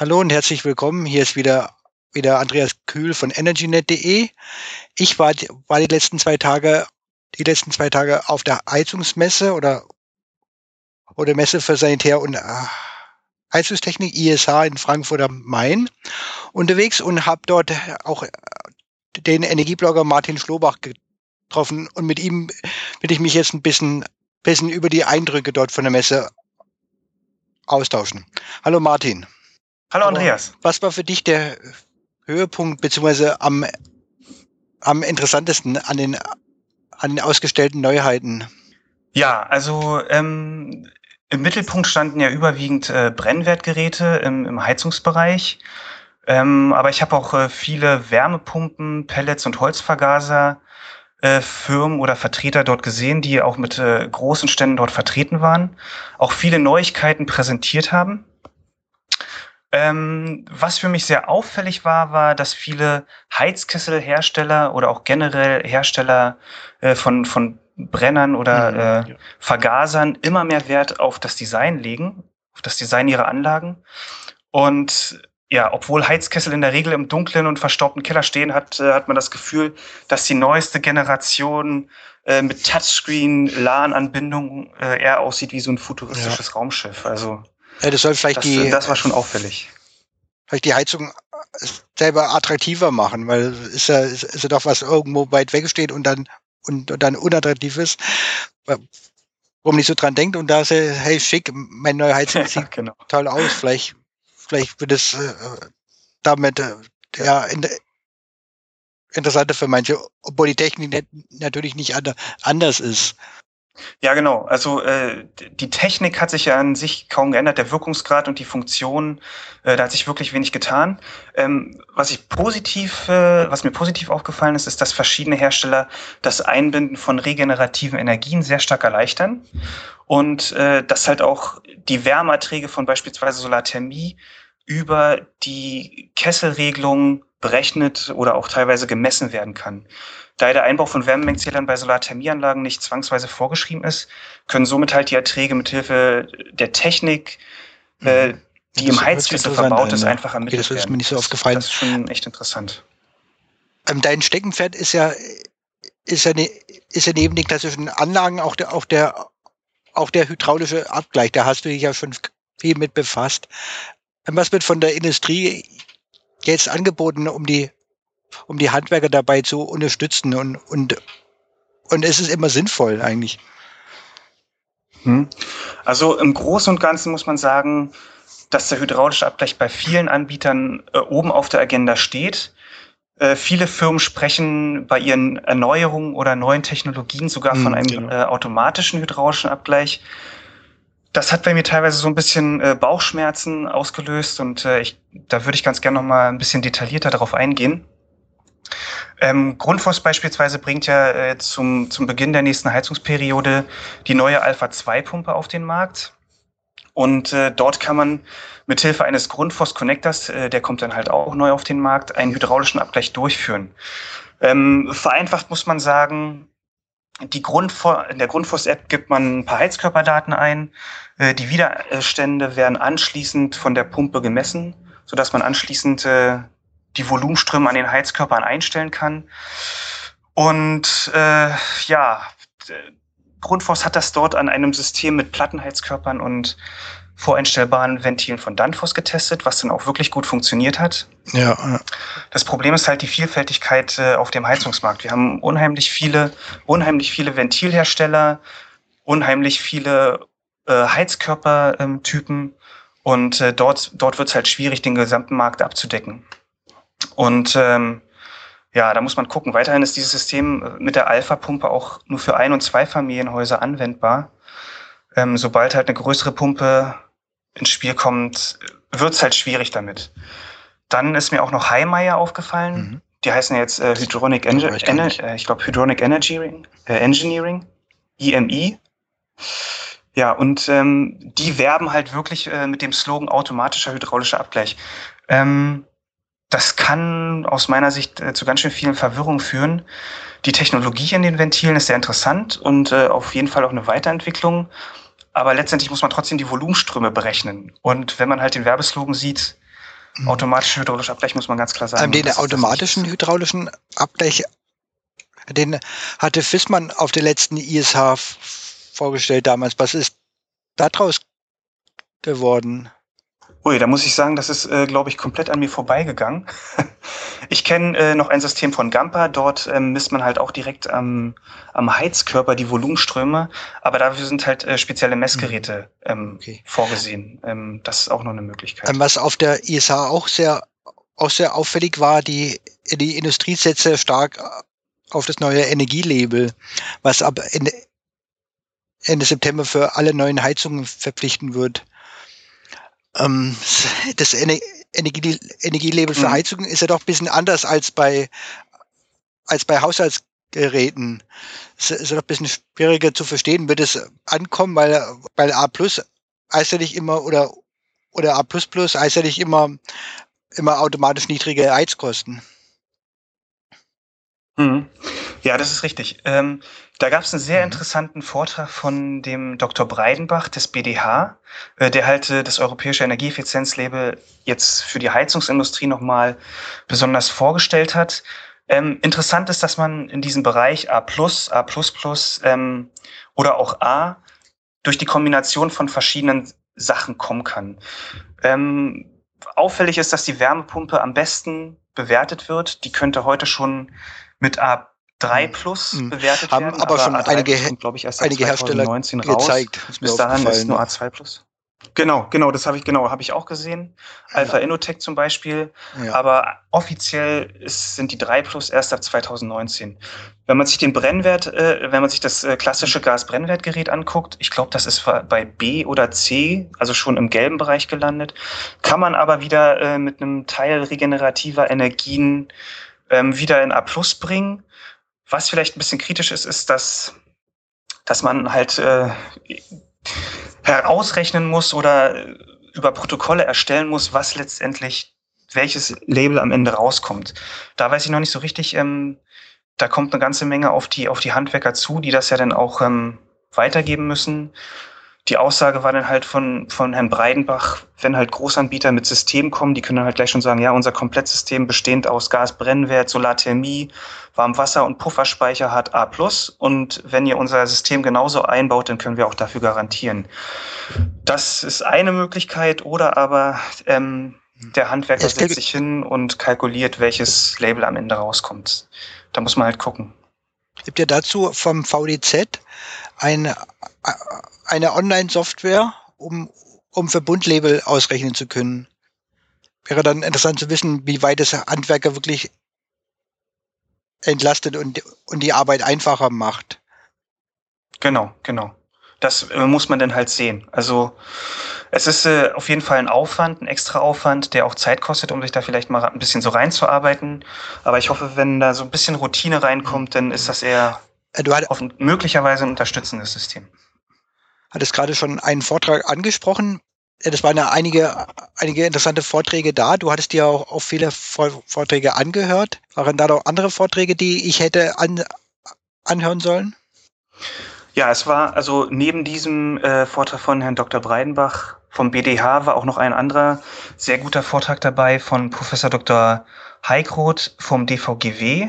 Hallo und herzlich willkommen. Hier ist wieder, wieder Andreas Kühl von energynet.de. Ich war, war die letzten zwei Tage, die letzten zwei Tage auf der Heizungsmesse oder, oder Messe für Sanitär und äh, Heizungstechnik ISH in Frankfurt am Main unterwegs und habe dort auch den Energieblogger Martin Schlobach getroffen und mit ihm will ich mich jetzt ein bisschen, bisschen über die Eindrücke dort von der Messe austauschen. Hallo Martin. Hallo Andreas. Was war für dich der Höhepunkt beziehungsweise am, am interessantesten an den, an den ausgestellten Neuheiten? Ja, also ähm, im Mittelpunkt standen ja überwiegend äh, Brennwertgeräte im, im Heizungsbereich. Ähm, aber ich habe auch äh, viele Wärmepumpen, Pellets und Holzvergaser äh, Firmen oder Vertreter dort gesehen, die auch mit äh, großen Ständen dort vertreten waren, auch viele Neuigkeiten präsentiert haben. Ähm, was für mich sehr auffällig war, war, dass viele Heizkesselhersteller oder auch generell Hersteller äh, von, von Brennern oder mhm, äh, ja. Vergasern immer mehr Wert auf das Design legen, auf das Design ihrer Anlagen. Und ja, obwohl Heizkessel in der Regel im dunklen und verstaubten Keller stehen, hat, äh, hat man das Gefühl, dass die neueste Generation äh, mit Touchscreen, LAN-Anbindung äh, eher aussieht wie so ein futuristisches ja. Raumschiff. Also das soll vielleicht das, die. Das war schon auffällig. Vielleicht die Heizung selber attraktiver machen, weil ist ja, ist, ist ja doch was irgendwo weit weg steht und dann und, und dann unattraktiv ist, wo man nicht so dran denkt und da ist er, hey schick, mein neuer Heizung sieht ja, genau. toll aus, vielleicht, vielleicht wird es äh, damit äh, ja, in, interessanter für manche, obwohl die Technik natürlich nicht anders ist. Ja, genau. Also äh, die Technik hat sich ja an sich kaum geändert, der Wirkungsgrad und die Funktion, äh, da hat sich wirklich wenig getan. Ähm, was ich positiv, äh, was mir positiv aufgefallen ist, ist, dass verschiedene Hersteller das Einbinden von regenerativen Energien sehr stark erleichtern und äh, dass halt auch die Wärmeerträge von beispielsweise Solarthermie über die Kesselregelung berechnet oder auch teilweise gemessen werden kann. Da der Einbau von Wärmemengenzählern bei Solarthermieanlagen nicht zwangsweise vorgeschrieben ist, können somit halt die Erträge mithilfe der Technik, äh, mhm. die im Heizkessel verbaut ist, einfach ermittelt okay, das ist mir nicht so aufgefallen. Das ist schon echt interessant. Ähm, dein Steckenpferd ist ja, ist ja, ne, ist ja neben den klassischen Anlagen auch der, auch der, auch der hydraulische Abgleich. Da hast du dich ja schon viel mit befasst. Ähm, was wird von der Industrie jetzt angeboten, um die um die Handwerker dabei zu unterstützen und, und, und es ist immer sinnvoll eigentlich. Hm. Also im Großen und Ganzen muss man sagen, dass der hydraulische Abgleich bei vielen Anbietern äh, oben auf der Agenda steht. Äh, viele Firmen sprechen bei ihren Erneuerungen oder neuen Technologien sogar von hm, einem genau. äh, automatischen hydraulischen Abgleich. Das hat bei mir teilweise so ein bisschen äh, Bauchschmerzen ausgelöst und äh, ich, da würde ich ganz gerne noch mal ein bisschen detaillierter darauf eingehen. Ähm, Grundfos beispielsweise bringt ja äh, zum, zum Beginn der nächsten Heizungsperiode die neue Alpha-2-Pumpe auf den Markt. Und äh, dort kann man mithilfe eines Grundfos Connectors, äh, der kommt dann halt auch neu auf den Markt, einen hydraulischen Abgleich durchführen. Ähm, vereinfacht muss man sagen, die Grundfos, in der Grundfos-App gibt man ein paar Heizkörperdaten ein. Äh, die Widerstände werden anschließend von der Pumpe gemessen, sodass man anschließend äh, die Volumenströme an den Heizkörpern einstellen kann. Und äh, ja, Grundfos hat das dort an einem System mit Plattenheizkörpern und voreinstellbaren Ventilen von Danfoss getestet, was dann auch wirklich gut funktioniert hat. Ja. Das Problem ist halt die Vielfältigkeit äh, auf dem Heizungsmarkt. Wir haben unheimlich viele, unheimlich viele Ventilhersteller, unheimlich viele äh, Heizkörpertypen und äh, dort, dort wird es halt schwierig, den gesamten Markt abzudecken. Und ähm, ja, da muss man gucken. Weiterhin ist dieses System äh, mit der Alpha-Pumpe auch nur für Ein- und Zweifamilienhäuser anwendbar. Ähm, sobald halt eine größere Pumpe ins Spiel kommt, wird es halt schwierig damit. Dann ist mir auch noch Heimeyer aufgefallen. Mhm. Die heißen jetzt äh, Hydronic Enge Ener äh, ich glaube Hydronic Engineering, äh, Engineering, IMI. Ja, und ähm, die werben halt wirklich äh, mit dem Slogan automatischer hydraulischer Abgleich. Ähm, das kann aus meiner Sicht äh, zu ganz schön vielen Verwirrungen führen. Die Technologie in den Ventilen ist sehr interessant und äh, auf jeden Fall auch eine Weiterentwicklung. Aber letztendlich muss man trotzdem die Volumenströme berechnen. Und wenn man halt den Werbeslogan sieht, Mhm. Automatische hydraulische Abgleich muss man ganz klar sagen. Den automatischen hydraulischen Abgleich, den hatte Fissmann auf der letzten ISH vorgestellt damals. Was ist daraus geworden? Ui, da muss ich sagen, das ist, äh, glaube ich, komplett an mir vorbeigegangen. ich kenne äh, noch ein System von Gampa. Dort ähm, misst man halt auch direkt am, am Heizkörper die Volumenströme. Aber dafür sind halt äh, spezielle Messgeräte ähm, okay. vorgesehen. Ähm, das ist auch noch eine Möglichkeit. Ähm, was auf der ISA auch sehr, auch sehr auffällig war, die, die Industrie setzt sehr stark auf das neue Energielabel, was ab Ende, Ende September für alle neuen Heizungen verpflichten wird. Ähm, das Energie, Energielabel für mhm. Heizungen ist ja doch ein bisschen anders als bei, als bei Haushaltsgeräten. Es ist ja doch ein bisschen schwieriger zu verstehen, wird es ankommen, weil, weil A plus heißt ja nicht immer oder, oder A plus plus heißt ja nicht immer, immer automatisch niedrige Heizkosten. Mhm. Ja, das ist richtig. Ähm, da gab es einen sehr mhm. interessanten Vortrag von dem Dr. Breidenbach des BDH, äh, der halt äh, das europäische Energieeffizienzlabel jetzt für die Heizungsindustrie nochmal besonders vorgestellt hat. Ähm, interessant ist, dass man in diesem Bereich A+, A++ ähm, oder auch A durch die Kombination von verschiedenen Sachen kommen kann. Ähm, auffällig ist, dass die Wärmepumpe am besten bewertet wird. Die könnte heute schon mit A 3 hm. Plus mhm. bewertet haben werden. aber, aber schon einige, glaube ich, erst einige Hersteller gezeigt. Bis dahin ist nur A2 Plus. Genau, genau, das habe ich genau, habe ich auch gesehen. Alpha ja. Innotech zum Beispiel. Ja. Aber offiziell ist, sind die 3 Plus erst ab 2019. Wenn man sich den Brennwert, äh, wenn man sich das äh, klassische Gasbrennwertgerät anguckt, ich glaube, das ist bei B oder C, also schon im gelben Bereich gelandet, kann man aber wieder äh, mit einem Teil regenerativer Energien ähm, wieder in A Plus bringen. Was vielleicht ein bisschen kritisch ist, ist, dass, dass man halt äh, herausrechnen muss oder über Protokolle erstellen muss, was letztendlich welches Label am Ende rauskommt. Da weiß ich noch nicht so richtig. Ähm, da kommt eine ganze Menge auf die auf die Handwerker zu, die das ja dann auch ähm, weitergeben müssen die Aussage war dann halt von, von Herrn Breidenbach, wenn halt Großanbieter mit Systemen kommen, die können dann halt gleich schon sagen, ja, unser Komplettsystem bestehend aus Gasbrennwert, Solarthermie, Warmwasser und Pufferspeicher hat A+. Und wenn ihr unser System genauso einbaut, dann können wir auch dafür garantieren. Das ist eine Möglichkeit oder aber ähm, der Handwerker setzt sich hin und kalkuliert, welches Label am Ende rauskommt. Da muss man halt gucken. Gibt ja dazu vom VDZ ein eine Online-Software, um, um Verbundlabel ausrechnen zu können. Wäre dann interessant zu wissen, wie weit es Handwerker wirklich entlastet und, und die Arbeit einfacher macht. Genau, genau. Das äh, muss man dann halt sehen. Also es ist äh, auf jeden Fall ein Aufwand, ein extra Aufwand, der auch Zeit kostet, um sich da vielleicht mal ein bisschen so reinzuarbeiten. Aber ich hoffe, wenn da so ein bisschen Routine reinkommt, dann ist das eher äh, du hat, möglicherweise ein unterstützendes System hattest gerade schon einen Vortrag angesprochen. Das waren ja einige, einige interessante Vorträge da. Du hattest dir auch, auch viele Vorträge angehört. Waren da noch andere Vorträge, die ich hätte an, anhören sollen? Ja, es war also neben diesem äh, Vortrag von Herrn Dr. Breidenbach vom BDH war auch noch ein anderer sehr guter Vortrag dabei von Professor Dr. Heikroth vom DVGW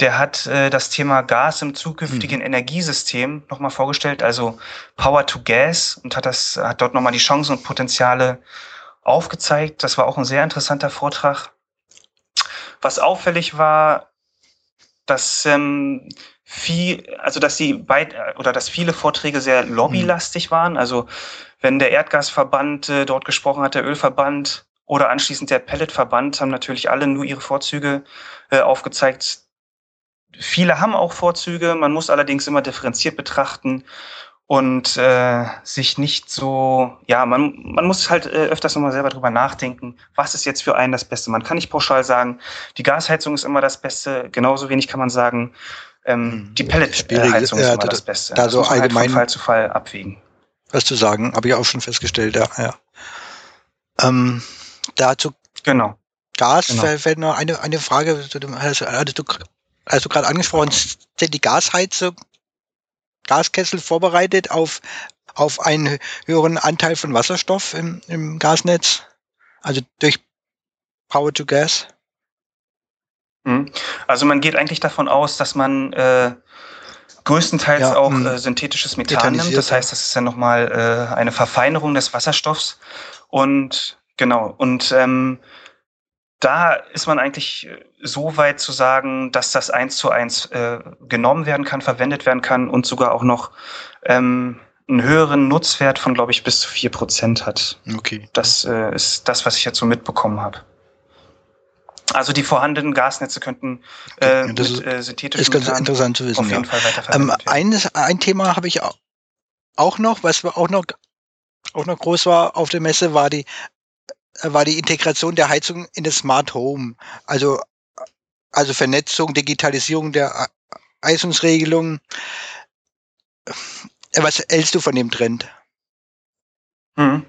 der hat äh, das Thema Gas im zukünftigen mhm. Energiesystem nochmal vorgestellt, also Power to Gas und hat das, hat dort nochmal die Chancen und Potenziale aufgezeigt. Das war auch ein sehr interessanter Vortrag. Was auffällig war, dass ähm, viel, also dass die beid, oder dass viele Vorträge sehr lobbylastig mhm. waren. Also wenn der Erdgasverband äh, dort gesprochen hat, der Ölverband oder anschließend der Pelletverband, haben natürlich alle nur ihre Vorzüge äh, aufgezeigt Viele haben auch Vorzüge, man muss allerdings immer differenziert betrachten und äh, sich nicht so, ja, man, man muss halt äh, öfters nochmal selber drüber nachdenken, was ist jetzt für einen das Beste. Man kann nicht pauschal sagen, die Gasheizung ist immer das Beste, genauso wenig kann man sagen, ähm, hm. die Pelletheizung ist immer das Beste. Da so allgemein halt von Fall zu Fall abwägen. Was zu sagen, habe ich auch schon festgestellt, ja. ja. Ähm, dazu genau. Gas genau. fällt noch eine, eine Frage, hattest du also gerade angesprochen, sind die Gasheizung, Gaskessel vorbereitet auf, auf einen höheren Anteil von Wasserstoff im, im Gasnetz? Also durch Power to Gas? Mhm. Also man geht eigentlich davon aus, dass man äh, größtenteils ja, auch hm. äh, synthetisches Methan nimmt. Das heißt, das ist ja nochmal äh, eine Verfeinerung des Wasserstoffs. Und genau, und ähm, da ist man eigentlich äh, so weit zu sagen, dass das eins zu eins äh, genommen werden kann, verwendet werden kann und sogar auch noch ähm, einen höheren Nutzwert von, glaube ich, bis zu vier Prozent hat. Okay. Das äh, ist das, was ich jetzt so mitbekommen habe. Also die vorhandenen Gasnetze könnten äh, das mit äh, synthetischen ist ganz interessant zu wissen. Auf jeden ja. Fall weiterverwendet ähm, ein, ein Thema habe ich auch noch, was auch noch auch noch groß war auf der Messe, war die war die Integration der Heizung in das Smart Home. Also also Vernetzung, Digitalisierung der Heizungsregelung. Was hältst du von dem Trend? Hm.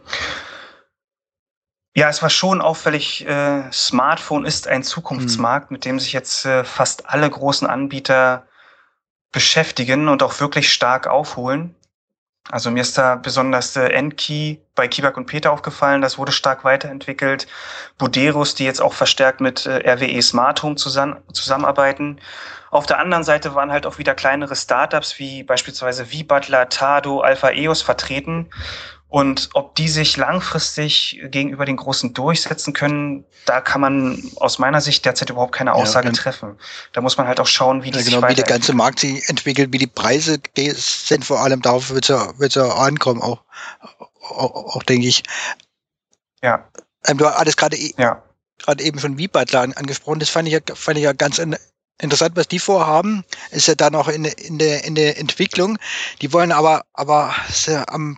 Ja, es war schon auffällig. Äh, Smartphone ist ein Zukunftsmarkt, mhm. mit dem sich jetzt äh, fast alle großen Anbieter beschäftigen und auch wirklich stark aufholen. Also mir ist da besonders äh, Enki bei Kibak und Peter aufgefallen. Das wurde stark weiterentwickelt. Buderus, die jetzt auch verstärkt mit äh, RWE Smart Home zusammen, zusammenarbeiten. Auf der anderen Seite waren halt auch wieder kleinere Startups wie beispielsweise V-Butler, Tado, Alpha EOS vertreten. Und ob die sich langfristig gegenüber den Großen durchsetzen können, da kann man aus meiner Sicht derzeit überhaupt keine Aussage ja, treffen. Da muss man halt auch schauen, wie ja, genau, sich wie der ganze Markt sich entwickelt, wie die Preise sind. Vor allem darauf wird es ja, wird's ja ankommen, auch, auch, auch denke ich. Ja. Ähm, du hattest gerade e ja. gerade eben schon Wiebadler angesprochen. Das fand ich ja, fand ich ja ganz interessant, was die vorhaben. Ist ja da noch in, in, der, in der Entwicklung. Die wollen aber, aber am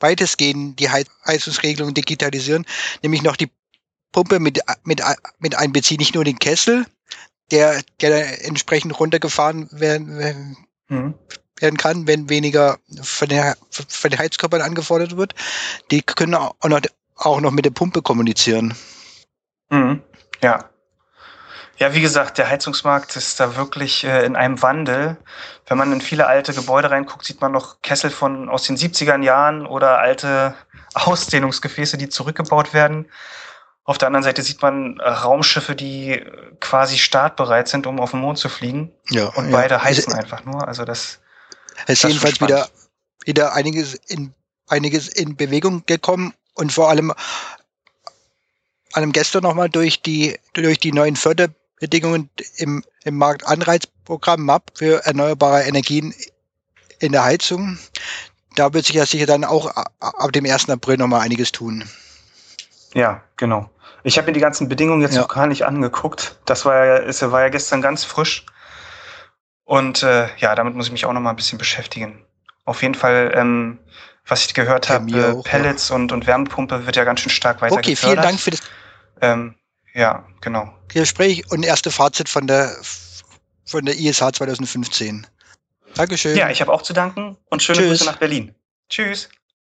weitestgehend die Heizungsregelung digitalisieren, nämlich noch die Pumpe mit, mit, mit einbeziehen, nicht nur den Kessel, der, der entsprechend runtergefahren werden, mhm. werden kann, wenn weniger von, der, von den Heizkörpern angefordert wird. Die können auch noch, auch noch mit der Pumpe kommunizieren. Mhm. Ja. Ja, wie gesagt, der Heizungsmarkt ist da wirklich äh, in einem Wandel. Wenn man in viele alte Gebäude reinguckt, sieht man noch Kessel von aus den 70er Jahren oder alte Ausdehnungsgefäße, die zurückgebaut werden. Auf der anderen Seite sieht man äh, Raumschiffe, die quasi startbereit sind, um auf den Mond zu fliegen. Ja, und beide heizen es, einfach nur. Also das es ist jedenfalls wieder, wieder einiges in, einiges in Bewegung gekommen und vor allem allem gestern nochmal durch die, durch die neuen Förder Bedingungen im, im Marktanreizprogramm MAP für erneuerbare Energien in der Heizung. Da wird sich ja sicher dann auch ab dem 1. April nochmal einiges tun. Ja, genau. Ich habe mir die ganzen Bedingungen jetzt ja. noch gar nicht angeguckt. Das war ja, es war ja gestern ganz frisch. Und äh, ja, damit muss ich mich auch noch mal ein bisschen beschäftigen. Auf jeden Fall, ähm, was ich gehört habe, äh, Pellets ja. und, und Wärmepumpe wird ja ganz schön stark weiter Okay, gefördert. vielen Dank für das. Ähm, ja, genau. Gespräch und erste Fazit von der, von der ISH 2015. Dankeschön. Ja, ich habe auch zu danken und schöne Tschüss. Grüße nach Berlin. Tschüss.